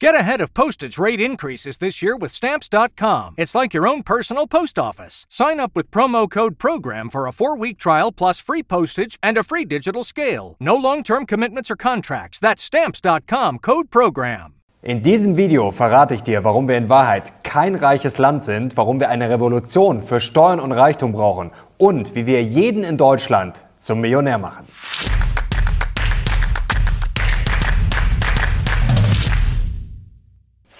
Get ahead of postage rate increases this year with Stamps.com. It's like your own personal post office. Sign up with promo code PROGRAM for a four week trial plus free postage and a free digital scale. No long term commitments or contracts. That's Stamps.com code PROGRAM. In diesem Video verrate ich dir, warum wir in Wahrheit kein reiches Land sind, warum wir eine Revolution für Steuern und Reichtum brauchen und wie wir jeden in Deutschland zum Millionär machen.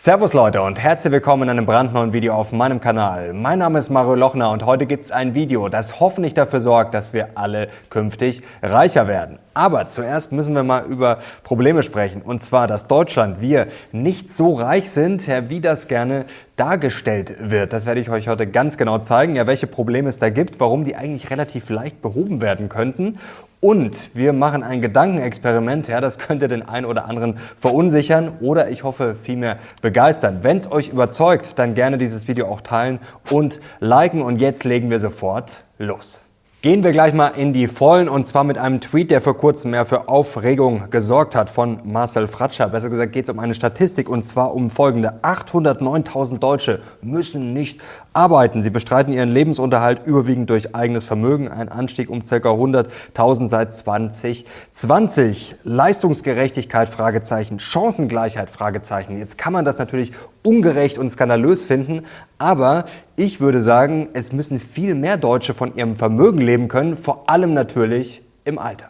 Servus Leute und herzlich willkommen in einem brandneuen Video auf meinem Kanal. Mein Name ist Mario Lochner und heute gibt es ein Video, das hoffentlich dafür sorgt, dass wir alle künftig reicher werden. Aber zuerst müssen wir mal über Probleme sprechen. Und zwar, dass Deutschland, wir nicht so reich sind, wie das gerne dargestellt wird. Das werde ich euch heute ganz genau zeigen, ja, welche Probleme es da gibt, warum die eigentlich relativ leicht behoben werden könnten und wir machen ein Gedankenexperiment, ja, das könnte den einen oder anderen verunsichern oder ich hoffe vielmehr begeistern. Wenn es euch überzeugt, dann gerne dieses Video auch teilen und liken und jetzt legen wir sofort los. Gehen wir gleich mal in die Vollen und zwar mit einem Tweet, der vor kurzem mehr für Aufregung gesorgt hat von Marcel Fratscher. Besser gesagt geht es um eine Statistik und zwar um folgende. 809.000 Deutsche müssen nicht arbeiten. Sie bestreiten ihren Lebensunterhalt überwiegend durch eigenes Vermögen. Ein Anstieg um ca. 100.000 seit 2020. Leistungsgerechtigkeit, Fragezeichen. Chancengleichheit, Fragezeichen. Jetzt kann man das natürlich ungerecht und skandalös finden, aber ich würde sagen, es müssen viel mehr Deutsche von ihrem Vermögen leben können, vor allem natürlich im Alter.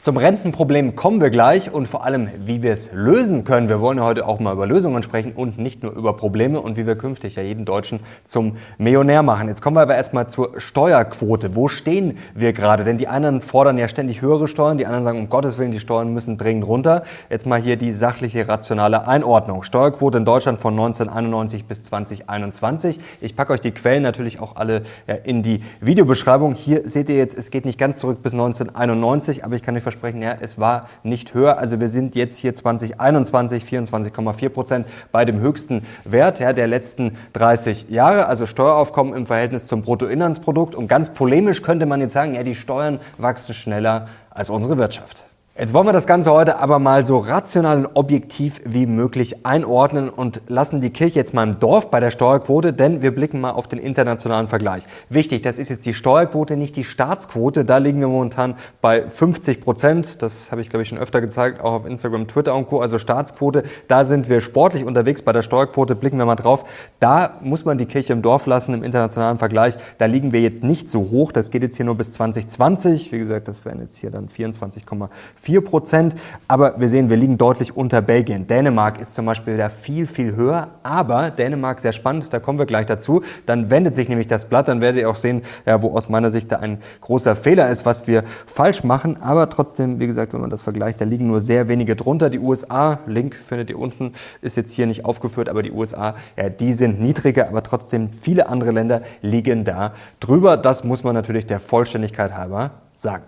Zum Rentenproblem kommen wir gleich und vor allem, wie wir es lösen können. Wir wollen ja heute auch mal über Lösungen sprechen und nicht nur über Probleme und wie wir künftig ja jeden Deutschen zum Millionär machen. Jetzt kommen wir aber erstmal zur Steuerquote. Wo stehen wir gerade? Denn die einen fordern ja ständig höhere Steuern, die anderen sagen, um Gottes Willen, die Steuern müssen dringend runter. Jetzt mal hier die sachliche, rationale Einordnung. Steuerquote in Deutschland von 1991 bis 2021. Ich packe euch die Quellen natürlich auch alle in die Videobeschreibung. Hier seht ihr jetzt, es geht nicht ganz zurück bis 1991, aber ich kann euch versprechen, ja, es war nicht höher. Also wir sind jetzt hier 2021 24,4 Prozent bei dem höchsten Wert ja, der letzten 30 Jahre. Also Steueraufkommen im Verhältnis zum Bruttoinlandsprodukt. Und ganz polemisch könnte man jetzt sagen, ja, die Steuern wachsen schneller als unsere Wirtschaft. Jetzt wollen wir das Ganze heute aber mal so rational und objektiv wie möglich einordnen und lassen die Kirche jetzt mal im Dorf bei der Steuerquote, denn wir blicken mal auf den internationalen Vergleich. Wichtig, das ist jetzt die Steuerquote, nicht die Staatsquote. Da liegen wir momentan bei 50 Prozent. Das habe ich, glaube ich, schon öfter gezeigt, auch auf Instagram, Twitter und Co. Also Staatsquote, da sind wir sportlich unterwegs. Bei der Steuerquote blicken wir mal drauf. Da muss man die Kirche im Dorf lassen im internationalen Vergleich. Da liegen wir jetzt nicht so hoch. Das geht jetzt hier nur bis 2020. Wie gesagt, das wären jetzt hier dann 24,4 4 Prozent. Aber wir sehen, wir liegen deutlich unter Belgien. Dänemark ist zum Beispiel da viel, viel höher. Aber Dänemark sehr spannend, da kommen wir gleich dazu. Dann wendet sich nämlich das Blatt, dann werdet ihr auch sehen, ja, wo aus meiner Sicht da ein großer Fehler ist, was wir falsch machen. Aber trotzdem, wie gesagt, wenn man das vergleicht, da liegen nur sehr wenige drunter. Die USA, Link findet ihr unten, ist jetzt hier nicht aufgeführt, aber die USA, ja, die sind niedriger, aber trotzdem viele andere Länder liegen da drüber. Das muss man natürlich der Vollständigkeit halber sagen.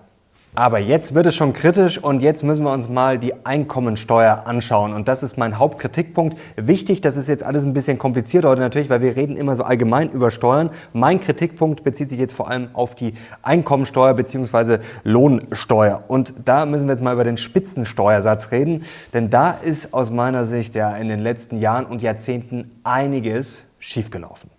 Aber jetzt wird es schon kritisch und jetzt müssen wir uns mal die Einkommensteuer anschauen. Und das ist mein Hauptkritikpunkt. Wichtig, das ist jetzt alles ein bisschen kompliziert heute natürlich, weil wir reden immer so allgemein über Steuern. Mein Kritikpunkt bezieht sich jetzt vor allem auf die Einkommensteuer bzw. Lohnsteuer. Und da müssen wir jetzt mal über den Spitzensteuersatz reden. Denn da ist aus meiner Sicht ja in den letzten Jahren und Jahrzehnten einiges schiefgelaufen.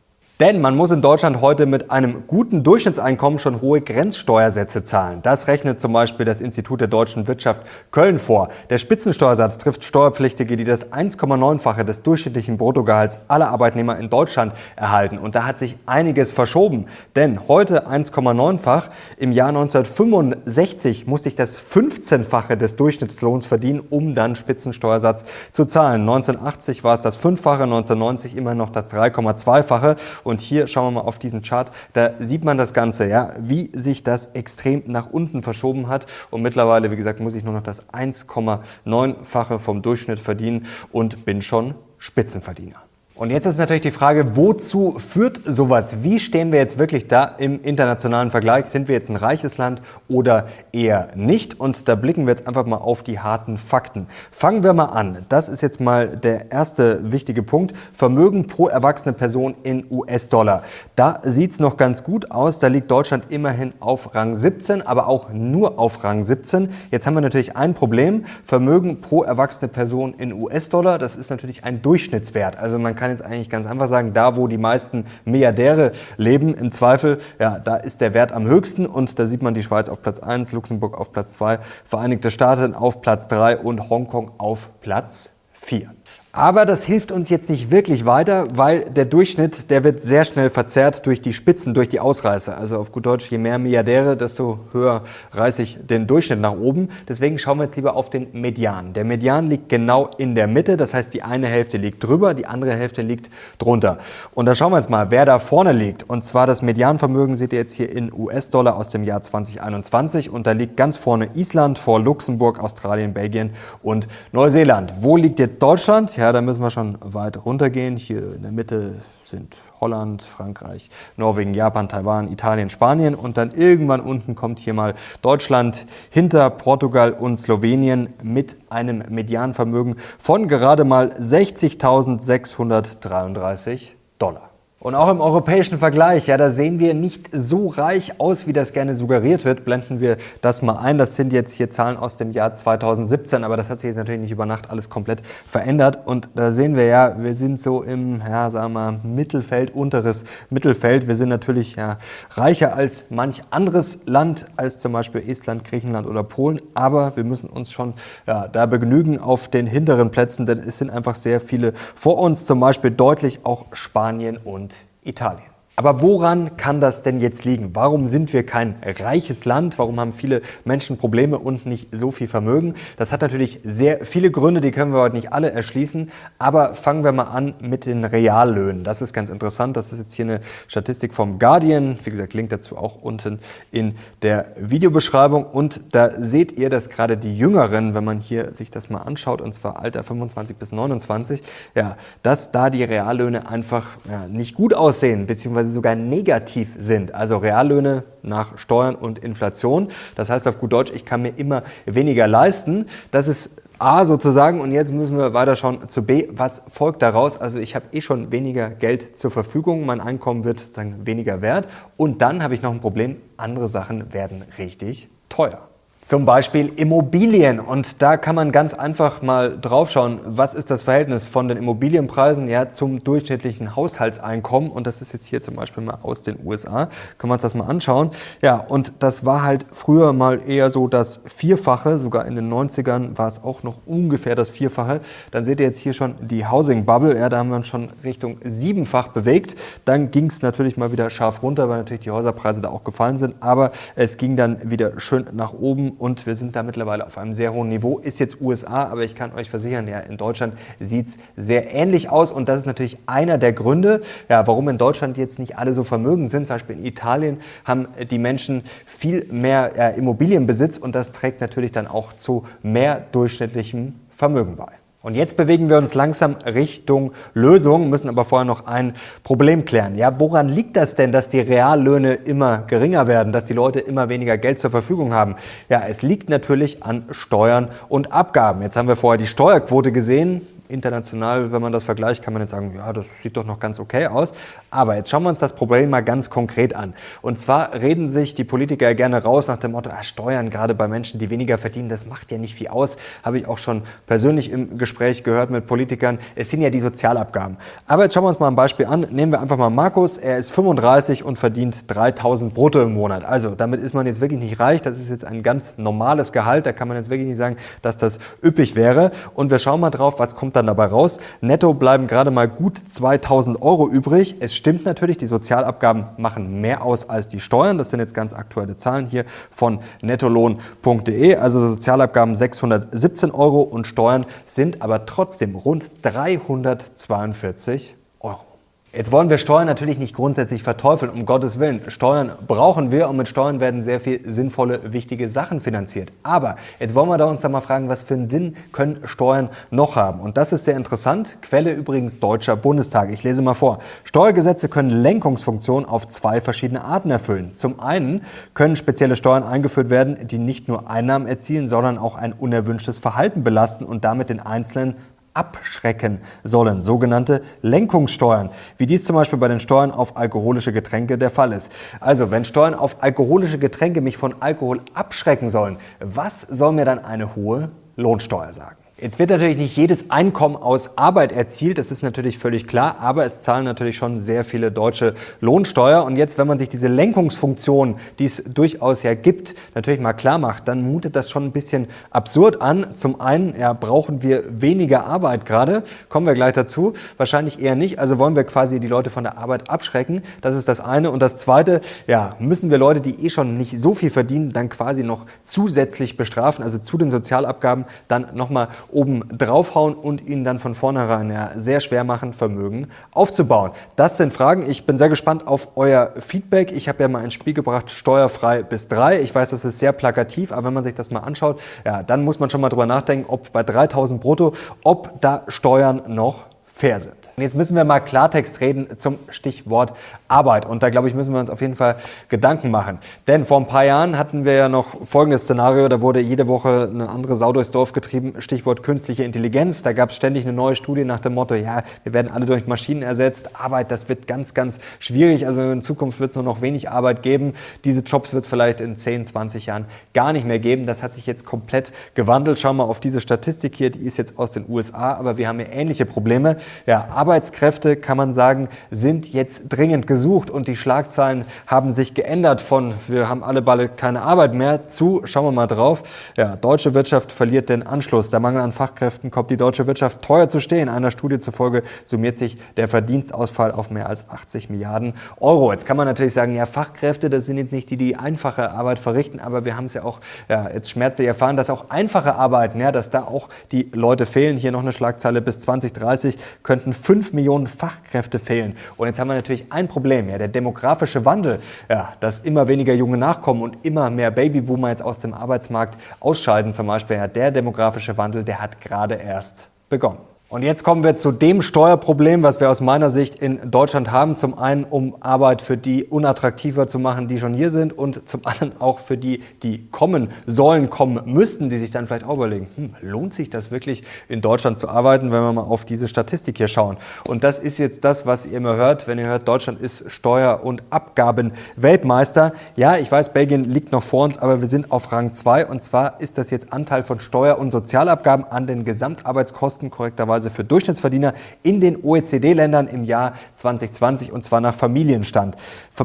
Denn man muss in Deutschland heute mit einem guten Durchschnittseinkommen schon hohe Grenzsteuersätze zahlen. Das rechnet zum Beispiel das Institut der deutschen Wirtschaft Köln vor. Der Spitzensteuersatz trifft Steuerpflichtige, die das 1,9-fache des durchschnittlichen Bruttogehalts aller Arbeitnehmer in Deutschland erhalten. Und da hat sich einiges verschoben. Denn heute 1,9-fach. Im Jahr 1965 musste ich das 15-fache des Durchschnittslohns verdienen, um dann Spitzensteuersatz zu zahlen. 1980 war es das 5-fache, 1990 immer noch das 3,2-fache. Und hier schauen wir mal auf diesen Chart, da sieht man das Ganze, ja, wie sich das extrem nach unten verschoben hat. Und mittlerweile, wie gesagt, muss ich nur noch das 1,9-fache vom Durchschnitt verdienen und bin schon Spitzenverdiener. Und jetzt ist natürlich die Frage, wozu führt sowas? Wie stehen wir jetzt wirklich da im internationalen Vergleich? Sind wir jetzt ein reiches Land oder eher nicht? Und da blicken wir jetzt einfach mal auf die harten Fakten. Fangen wir mal an. Das ist jetzt mal der erste wichtige Punkt. Vermögen pro erwachsene Person in US-Dollar. Da sieht es noch ganz gut aus. Da liegt Deutschland immerhin auf Rang 17, aber auch nur auf Rang 17. Jetzt haben wir natürlich ein Problem. Vermögen pro erwachsene Person in US-Dollar. Das ist natürlich ein Durchschnittswert. Also man kann kann jetzt eigentlich ganz einfach sagen, da wo die meisten Milliardäre leben, im Zweifel, ja, da ist der Wert am höchsten und da sieht man die Schweiz auf Platz 1, Luxemburg auf Platz 2, Vereinigte Staaten auf Platz 3 und Hongkong auf Platz 4. Aber das hilft uns jetzt nicht wirklich weiter, weil der Durchschnitt, der wird sehr schnell verzerrt durch die Spitzen, durch die Ausreißer. Also auf gut Deutsch, je mehr Milliardäre, desto höher reiße ich den Durchschnitt nach oben. Deswegen schauen wir jetzt lieber auf den Median. Der Median liegt genau in der Mitte, das heißt, die eine Hälfte liegt drüber, die andere Hälfte liegt drunter. Und da schauen wir jetzt mal, wer da vorne liegt. Und zwar das Medianvermögen seht ihr jetzt hier in US-Dollar aus dem Jahr 2021. Und da liegt ganz vorne Island vor Luxemburg, Australien, Belgien und Neuseeland. Wo liegt jetzt Deutschland? Ja, da müssen wir schon weit runtergehen. Hier in der Mitte sind Holland, Frankreich, Norwegen, Japan, Taiwan, Italien, Spanien und dann irgendwann unten kommt hier mal Deutschland hinter Portugal und Slowenien mit einem Medianvermögen von gerade mal 60.633 Dollar. Und auch im europäischen Vergleich, ja, da sehen wir nicht so reich aus, wie das gerne suggeriert wird. Blenden wir das mal ein. Das sind jetzt hier Zahlen aus dem Jahr 2017, aber das hat sich jetzt natürlich nicht über Nacht alles komplett verändert. Und da sehen wir ja, wir sind so im, ja, sagen wir Mittelfeld, unteres Mittelfeld. Wir sind natürlich ja, reicher als manch anderes Land, als zum Beispiel Estland, Griechenland oder Polen. Aber wir müssen uns schon ja, da begnügen auf den hinteren Plätzen, denn es sind einfach sehr viele vor uns, zum Beispiel deutlich auch Spanien und Italien. Aber woran kann das denn jetzt liegen? Warum sind wir kein reiches Land? Warum haben viele Menschen Probleme und nicht so viel Vermögen? Das hat natürlich sehr viele Gründe, die können wir heute nicht alle erschließen. Aber fangen wir mal an mit den Reallöhnen. Das ist ganz interessant. Das ist jetzt hier eine Statistik vom Guardian. Wie gesagt, Link dazu auch unten in der Videobeschreibung. Und da seht ihr, dass gerade die Jüngeren, wenn man hier sich das mal anschaut, und zwar Alter 25 bis 29, ja, dass da die Reallöhne einfach ja, nicht gut aussehen, beziehungsweise beziehungsweise sogar negativ sind. Also Reallöhne nach Steuern und Inflation. Das heißt auf gut Deutsch, ich kann mir immer weniger leisten. Das ist A sozusagen und jetzt müssen wir weiter schauen zu B. Was folgt daraus? Also ich habe eh schon weniger Geld zur Verfügung, mein Einkommen wird sozusagen weniger wert und dann habe ich noch ein Problem, andere Sachen werden richtig teuer. Zum Beispiel Immobilien. Und da kann man ganz einfach mal draufschauen, was ist das Verhältnis von den Immobilienpreisen ja, zum durchschnittlichen Haushaltseinkommen. Und das ist jetzt hier zum Beispiel mal aus den USA. Können wir uns das mal anschauen. Ja, und das war halt früher mal eher so das Vierfache. Sogar in den 90ern war es auch noch ungefähr das Vierfache. Dann seht ihr jetzt hier schon die Housing Bubble. Ja, da haben wir uns schon Richtung siebenfach bewegt. Dann ging es natürlich mal wieder scharf runter, weil natürlich die Häuserpreise da auch gefallen sind. Aber es ging dann wieder schön nach oben und wir sind da mittlerweile auf einem sehr hohen Niveau. Ist jetzt USA, aber ich kann euch versichern, ja, in Deutschland sieht es sehr ähnlich aus und das ist natürlich einer der Gründe, ja, warum in Deutschland jetzt nicht alle so vermögend sind. Zum Beispiel in Italien haben die Menschen viel mehr ja, Immobilienbesitz und das trägt natürlich dann auch zu mehr durchschnittlichem Vermögen bei. Und jetzt bewegen wir uns langsam Richtung Lösung, müssen aber vorher noch ein Problem klären. Ja, woran liegt das denn, dass die Reallöhne immer geringer werden, dass die Leute immer weniger Geld zur Verfügung haben? Ja, es liegt natürlich an Steuern und Abgaben. Jetzt haben wir vorher die Steuerquote gesehen international, wenn man das vergleicht, kann man jetzt sagen, ja, das sieht doch noch ganz okay aus. Aber jetzt schauen wir uns das Problem mal ganz konkret an. Und zwar reden sich die Politiker gerne raus nach dem Motto, ah, Steuern gerade bei Menschen, die weniger verdienen, das macht ja nicht viel aus. Habe ich auch schon persönlich im Gespräch gehört mit Politikern. Es sind ja die Sozialabgaben. Aber jetzt schauen wir uns mal ein Beispiel an. Nehmen wir einfach mal Markus. Er ist 35 und verdient 3000 brutto im Monat. Also damit ist man jetzt wirklich nicht reich. Das ist jetzt ein ganz normales Gehalt. Da kann man jetzt wirklich nicht sagen, dass das üppig wäre. Und wir schauen mal drauf, was kommt dann dabei raus. Netto bleiben gerade mal gut 2000 Euro übrig. Es stimmt natürlich, die Sozialabgaben machen mehr aus als die Steuern. Das sind jetzt ganz aktuelle Zahlen hier von nettolohn.de. Also Sozialabgaben 617 Euro und Steuern sind aber trotzdem rund 342 Euro. Jetzt wollen wir Steuern natürlich nicht grundsätzlich verteufeln, um Gottes Willen. Steuern brauchen wir und mit Steuern werden sehr viel sinnvolle, wichtige Sachen finanziert. Aber jetzt wollen wir da uns da mal fragen, was für einen Sinn können Steuern noch haben? Und das ist sehr interessant. Quelle übrigens Deutscher Bundestag. Ich lese mal vor. Steuergesetze können Lenkungsfunktionen auf zwei verschiedene Arten erfüllen. Zum einen können spezielle Steuern eingeführt werden, die nicht nur Einnahmen erzielen, sondern auch ein unerwünschtes Verhalten belasten und damit den Einzelnen abschrecken sollen, sogenannte Lenkungssteuern, wie dies zum Beispiel bei den Steuern auf alkoholische Getränke der Fall ist. Also, wenn Steuern auf alkoholische Getränke mich von Alkohol abschrecken sollen, was soll mir dann eine hohe Lohnsteuer sagen? Jetzt wird natürlich nicht jedes Einkommen aus Arbeit erzielt, das ist natürlich völlig klar, aber es zahlen natürlich schon sehr viele Deutsche Lohnsteuer. Und jetzt, wenn man sich diese Lenkungsfunktion, die es durchaus ja gibt, natürlich mal klar macht, dann mutet das schon ein bisschen absurd an. Zum einen ja, brauchen wir weniger Arbeit gerade, kommen wir gleich dazu, wahrscheinlich eher nicht. Also wollen wir quasi die Leute von der Arbeit abschrecken, das ist das eine. Und das zweite, ja, müssen wir Leute, die eh schon nicht so viel verdienen, dann quasi noch zusätzlich bestrafen, also zu den Sozialabgaben dann nochmal oben draufhauen und ihnen dann von vornherein ja, sehr schwer machen, Vermögen aufzubauen? Das sind Fragen. Ich bin sehr gespannt auf euer Feedback. Ich habe ja mal ein Spiel gebracht, steuerfrei bis drei. Ich weiß, das ist sehr plakativ, aber wenn man sich das mal anschaut, ja, dann muss man schon mal drüber nachdenken, ob bei 3000 brutto, ob da Steuern noch fair sind. Und jetzt müssen wir mal Klartext reden zum Stichwort Arbeit. Und da glaube ich, müssen wir uns auf jeden Fall Gedanken machen. Denn vor ein paar Jahren hatten wir ja noch folgendes Szenario. Da wurde jede Woche eine andere Sau durchs Dorf getrieben. Stichwort künstliche Intelligenz. Da gab es ständig eine neue Studie nach dem Motto, ja, wir werden alle durch Maschinen ersetzt. Arbeit, das wird ganz, ganz schwierig. Also in Zukunft wird es nur noch wenig Arbeit geben. Diese Jobs wird es vielleicht in 10, 20 Jahren gar nicht mehr geben. Das hat sich jetzt komplett gewandelt. Schau mal auf diese Statistik hier. Die ist jetzt aus den USA. Aber wir haben ja ähnliche Probleme. Ja, Arbeitskräfte, kann man sagen, sind jetzt dringend gesucht und die Schlagzeilen haben sich geändert von wir haben alle bald keine Arbeit mehr zu, schauen wir mal drauf, ja, deutsche Wirtschaft verliert den Anschluss. Der Mangel an Fachkräften kommt die deutsche Wirtschaft teuer zu stehen. Einer Studie zufolge summiert sich der Verdienstausfall auf mehr als 80 Milliarden Euro. Jetzt kann man natürlich sagen, ja, Fachkräfte, das sind jetzt nicht die, die einfache Arbeit verrichten, aber wir haben es ja auch ja, jetzt schmerzlich erfahren, dass auch einfache Arbeiten, ja, dass da auch die Leute fehlen. Hier noch eine Schlagzeile bis 2030 könnten 5 Millionen Fachkräfte fehlen. Und jetzt haben wir natürlich ein Problem, ja, der demografische Wandel, ja, dass immer weniger junge nachkommen und immer mehr Babyboomer jetzt aus dem Arbeitsmarkt ausscheiden zum Beispiel. Ja, der demografische Wandel, der hat gerade erst begonnen. Und jetzt kommen wir zu dem Steuerproblem, was wir aus meiner Sicht in Deutschland haben. Zum einen, um Arbeit für die unattraktiver zu machen, die schon hier sind und zum anderen auch für die, die kommen sollen, kommen müssten, die sich dann vielleicht auch überlegen, hm, lohnt sich das wirklich in Deutschland zu arbeiten, wenn wir mal auf diese Statistik hier schauen. Und das ist jetzt das, was ihr immer hört, wenn ihr hört, Deutschland ist Steuer- und Abgaben-Weltmeister. Ja, ich weiß, Belgien liegt noch vor uns, aber wir sind auf Rang 2 und zwar ist das jetzt Anteil von Steuer- und Sozialabgaben an den Gesamtarbeitskosten korrekterweise Arbeitslosenversicherungsphase für Durchschnittsverdiener in den OECD-Ländern im Jahr 2020 und zwar nach Familienstand.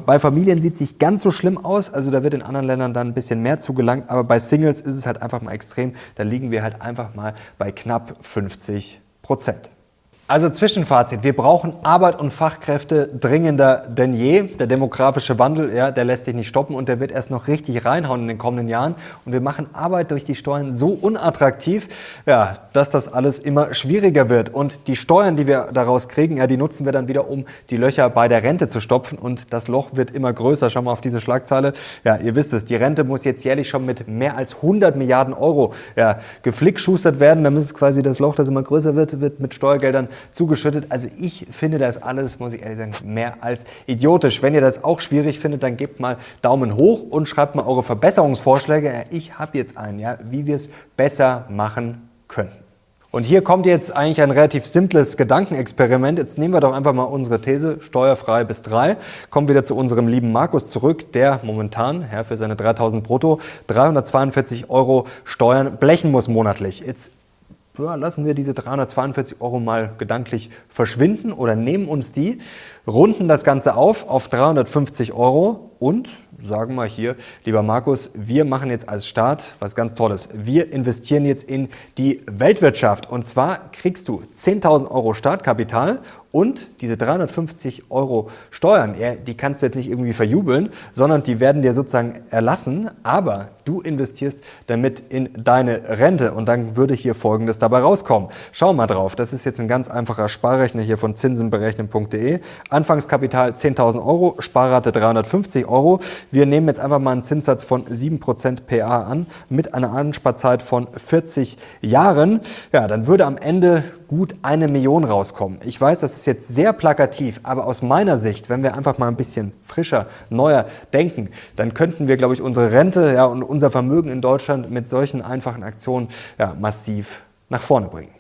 Bei Familien sieht es nicht ganz so schlimm aus, also da wird in anderen Ländern dann ein bisschen mehr zugelangt, aber bei Singles ist es halt einfach mal extrem. Da liegen wir halt einfach mal bei knapp 50 Prozent. Also Zwischenfazit, wir brauchen Arbeit und Fachkräfte dringender denn je. Der demografische Wandel, ja, der lässt sich nicht stoppen und der wird erst noch richtig reinhauen in den kommenden Jahren. Und wir machen Arbeit durch die Steuern so unattraktiv, ja, dass das alles immer schwieriger wird. Und die Steuern, die wir daraus kriegen, ja, die nutzen wir dann wieder, um die Löcher bei der Rente zu stopfen. Und das Loch wird immer größer. Schauen wir auf diese Schlagzeile. Ja, ihr wisst es, die Rente muss jetzt jährlich schon mit mehr als 100 Milliarden Euro ja, geflickschustert werden. Damit es quasi das Loch, das immer größer wird, wird mit Steuergeldern zugeschüttet. Also ich finde das alles, muss ich ehrlich sagen, mehr als idiotisch. Wenn ihr das auch schwierig findet, dann gebt mal Daumen hoch und schreibt mal eure Verbesserungsvorschläge. Ich habe jetzt einen, ja, wie wir es besser machen können. Und hier kommt jetzt eigentlich ein relativ simples Gedankenexperiment. Jetzt nehmen wir doch einfach mal unsere These, steuerfrei bis drei. Kommen wieder zu unserem lieben Markus zurück, der momentan, ja, für seine 3000 brutto, 342 Euro Steuern blechen muss monatlich. Jetzt ja, lassen wir diese 342 Euro mal gedanklich verschwinden oder nehmen uns die, runden das Ganze auf auf 350 Euro und sagen wir hier, lieber Markus, wir machen jetzt als Start was ganz Tolles. Wir investieren jetzt in die Weltwirtschaft und zwar kriegst du 10.000 Euro Startkapital und diese 350 Euro Steuern, die kannst du jetzt nicht irgendwie verjubeln, sondern die werden dir sozusagen erlassen, aber du investierst damit in deine Rente und dann würde hier Folgendes dabei rauskommen. Schau mal drauf, das ist jetzt ein ganz einfacher Sparrechner hier von zinsenberechnen.de. Anfangskapital 10.000 Euro, Sparrate 350 Euro. Wir nehmen jetzt einfach mal einen Zinssatz von 7% PA an mit einer Ansparzeit von 40 Jahren. Ja, dann würde am Ende gut eine Million rauskommen. Ich weiß, das ist jetzt sehr plakativ, aber aus meiner Sicht, wenn wir einfach mal ein bisschen frischer, neuer denken, dann könnten wir, glaube ich, unsere Rente ja, und unser Vermögen in Deutschland mit solchen einfachen Aktionen ja, massiv nach vorne bringen.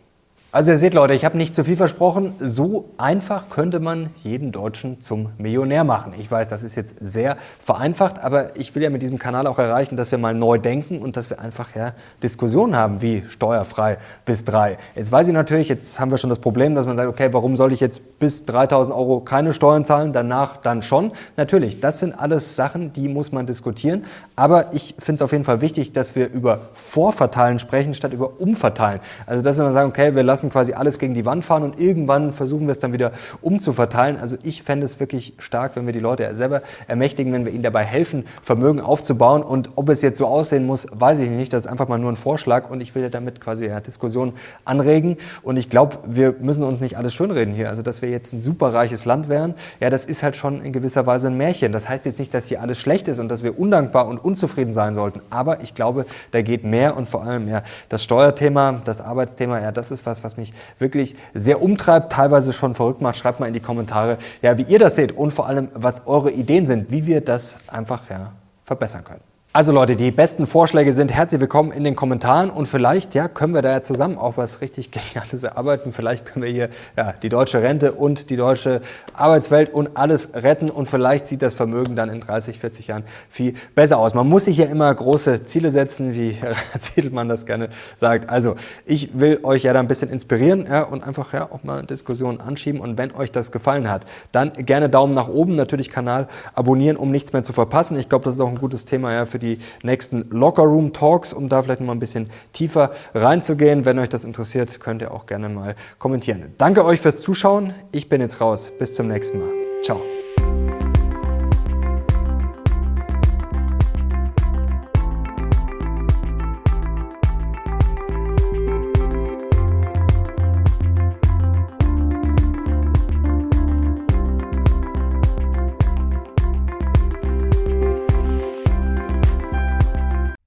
Also ihr seht Leute, ich habe nicht zu viel versprochen. So einfach könnte man jeden Deutschen zum Millionär machen. Ich weiß, das ist jetzt sehr vereinfacht, aber ich will ja mit diesem Kanal auch erreichen, dass wir mal neu denken und dass wir einfach ja, Diskussionen haben, wie steuerfrei bis drei. Jetzt weiß ich natürlich, jetzt haben wir schon das Problem, dass man sagt, okay, warum soll ich jetzt bis 3000 Euro keine Steuern zahlen, danach dann schon? Natürlich, das sind alles Sachen, die muss man diskutieren. Aber ich finde es auf jeden Fall wichtig, dass wir über Vorverteilen sprechen, statt über Umverteilen. Also dass wir sagen, okay, wir lassen lassen quasi alles gegen die Wand fahren und irgendwann versuchen wir es dann wieder umzuverteilen. Also ich fände es wirklich stark, wenn wir die Leute selber ermächtigen, wenn wir ihnen dabei helfen, Vermögen aufzubauen. Und ob es jetzt so aussehen muss, weiß ich nicht. Das ist einfach mal nur ein Vorschlag und ich will damit quasi ja, Diskussion anregen. Und ich glaube, wir müssen uns nicht alles schönreden hier. Also dass wir jetzt ein superreiches Land wären, ja, das ist halt schon in gewisser Weise ein Märchen. Das heißt jetzt nicht, dass hier alles schlecht ist und dass wir undankbar und unzufrieden sein sollten. Aber ich glaube, da geht mehr und vor allem ja das Steuerthema, das Arbeitsthema, ja, das ist was, was was mich wirklich sehr umtreibt, teilweise schon verrückt macht. Schreibt mal in die Kommentare, ja, wie ihr das seht und vor allem, was eure Ideen sind, wie wir das einfach ja, verbessern können. Also Leute, die besten Vorschläge sind herzlich willkommen in den Kommentaren und vielleicht ja, können wir da ja zusammen auch was richtig Geniales erarbeiten. Vielleicht können wir hier ja, die deutsche Rente und die deutsche Arbeitswelt und alles retten und vielleicht sieht das Vermögen dann in 30, 40 Jahren viel besser aus. Man muss sich ja immer große Ziele setzen, wie Herr Ziedelmann das gerne sagt. Also ich will euch ja da ein bisschen inspirieren ja, und einfach ja auch mal Diskussionen anschieben und wenn euch das gefallen hat, dann gerne Daumen nach oben, natürlich Kanal abonnieren, um nichts mehr zu verpassen. Ich glaube, das ist auch ein gutes Thema ja für die die nächsten Locker Room Talks, um da vielleicht noch mal ein bisschen tiefer reinzugehen. Wenn euch das interessiert, könnt ihr auch gerne mal kommentieren. Danke euch fürs Zuschauen. Ich bin jetzt raus. Bis zum nächsten Mal. Ciao.